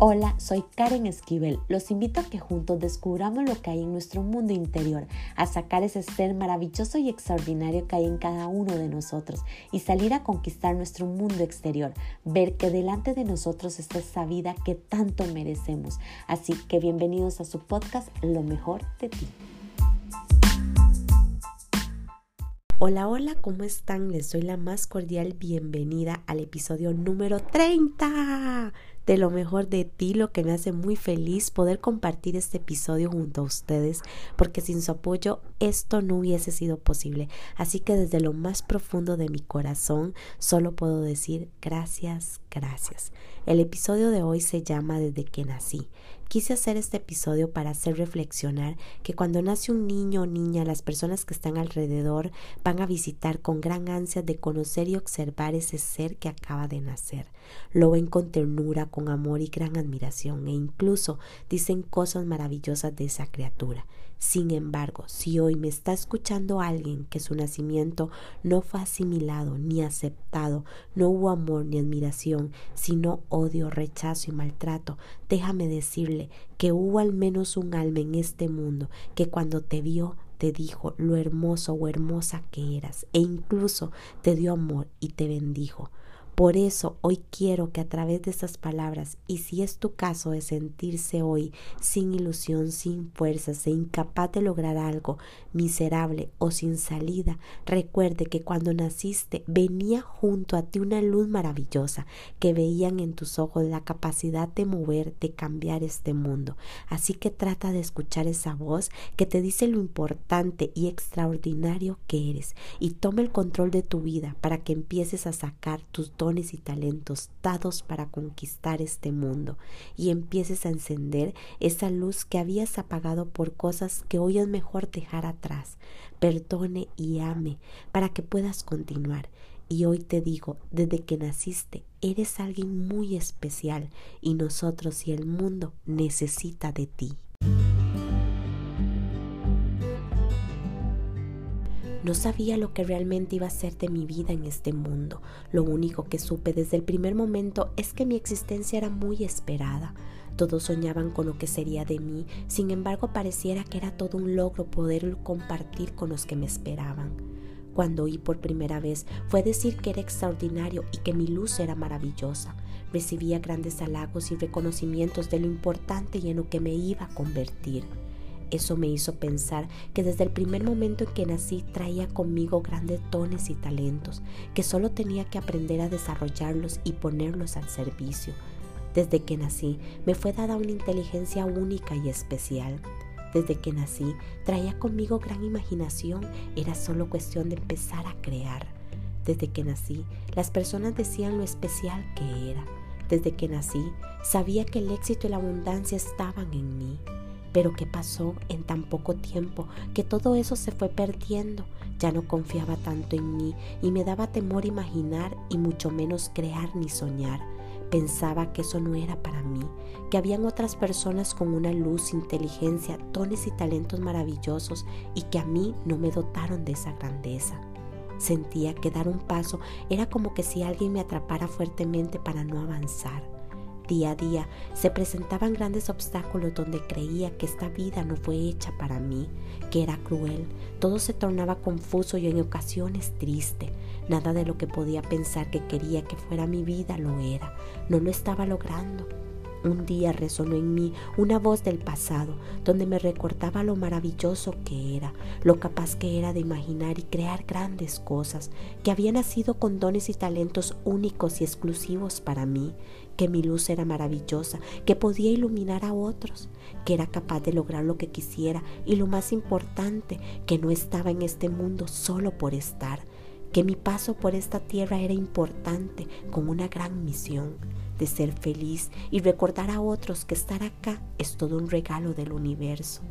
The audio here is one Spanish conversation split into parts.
Hola, soy Karen Esquivel. Los invito a que juntos descubramos lo que hay en nuestro mundo interior, a sacar ese ser maravilloso y extraordinario que hay en cada uno de nosotros y salir a conquistar nuestro mundo exterior, ver que delante de nosotros está esa vida que tanto merecemos. Así que bienvenidos a su podcast Lo mejor de ti. Hola, hola, ¿cómo están? Les doy la más cordial bienvenida al episodio número 30 de lo mejor de ti, lo que me hace muy feliz poder compartir este episodio junto a ustedes, porque sin su apoyo esto no hubiese sido posible. Así que desde lo más profundo de mi corazón solo puedo decir gracias, gracias. El episodio de hoy se llama Desde que nací. Quise hacer este episodio para hacer reflexionar que cuando nace un niño o niña, las personas que están alrededor van a visitar con gran ansia de conocer y observar ese ser que acaba de nacer. Lo ven con ternura, con amor y gran admiración e incluso dicen cosas maravillosas de esa criatura. Sin embargo, si hoy me está escuchando alguien que su nacimiento no fue asimilado ni aceptado, no hubo amor ni admiración, sino odio, rechazo y maltrato, déjame decirle que hubo al menos un alma en este mundo que cuando te vio te dijo lo hermoso o hermosa que eras e incluso te dio amor y te bendijo. Por eso hoy quiero que a través de esas palabras, y si es tu caso de sentirse hoy sin ilusión, sin fuerzas e incapaz de lograr algo, miserable o sin salida, recuerde que cuando naciste venía junto a ti una luz maravillosa que veían en tus ojos la capacidad de mover, de cambiar este mundo. Así que trata de escuchar esa voz que te dice lo importante y extraordinario que eres y toma el control de tu vida para que empieces a sacar tus y talentos dados para conquistar este mundo y empieces a encender esa luz que habías apagado por cosas que hoy es mejor dejar atrás. Perdone y ame para que puedas continuar. Y hoy te digo, desde que naciste, eres alguien muy especial y nosotros y el mundo necesita de ti. No sabía lo que realmente iba a ser de mi vida en este mundo. Lo único que supe desde el primer momento es que mi existencia era muy esperada. Todos soñaban con lo que sería de mí, sin embargo pareciera que era todo un logro poder compartir con los que me esperaban. Cuando oí por primera vez fue decir que era extraordinario y que mi luz era maravillosa. Recibía grandes halagos y reconocimientos de lo importante y en lo que me iba a convertir. Eso me hizo pensar que desde el primer momento en que nací traía conmigo grandes dones y talentos, que solo tenía que aprender a desarrollarlos y ponerlos al servicio. Desde que nací me fue dada una inteligencia única y especial. Desde que nací traía conmigo gran imaginación, era solo cuestión de empezar a crear. Desde que nací las personas decían lo especial que era. Desde que nací sabía que el éxito y la abundancia estaban en mí. Pero ¿qué pasó en tan poco tiempo? Que todo eso se fue perdiendo. Ya no confiaba tanto en mí y me daba temor imaginar y mucho menos crear ni soñar. Pensaba que eso no era para mí, que habían otras personas con una luz, inteligencia, dones y talentos maravillosos y que a mí no me dotaron de esa grandeza. Sentía que dar un paso era como que si alguien me atrapara fuertemente para no avanzar. Día a día se presentaban grandes obstáculos donde creía que esta vida no fue hecha para mí, que era cruel. Todo se tornaba confuso y en ocasiones triste. Nada de lo que podía pensar que quería que fuera mi vida lo era. No lo estaba logrando. Un día resonó en mí una voz del pasado, donde me recordaba lo maravilloso que era, lo capaz que era de imaginar y crear grandes cosas, que había nacido con dones y talentos únicos y exclusivos para mí, que mi luz era maravillosa, que podía iluminar a otros, que era capaz de lograr lo que quisiera y lo más importante, que no estaba en este mundo solo por estar, que mi paso por esta tierra era importante con una gran misión de ser feliz y recordar a otros que estar acá es todo un regalo del universo.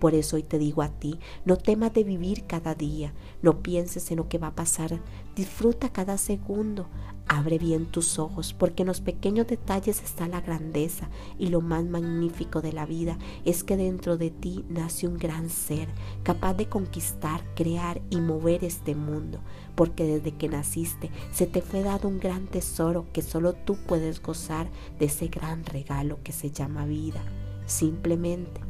Por eso hoy te digo a ti, no temas de vivir cada día, no pienses en lo que va a pasar, disfruta cada segundo, abre bien tus ojos, porque en los pequeños detalles está la grandeza y lo más magnífico de la vida es que dentro de ti nace un gran ser, capaz de conquistar, crear y mover este mundo. porque desde que naciste se te fue dado un gran tesoro que solo tú puedes gozar de ese gran regalo que se llama vida, simplemente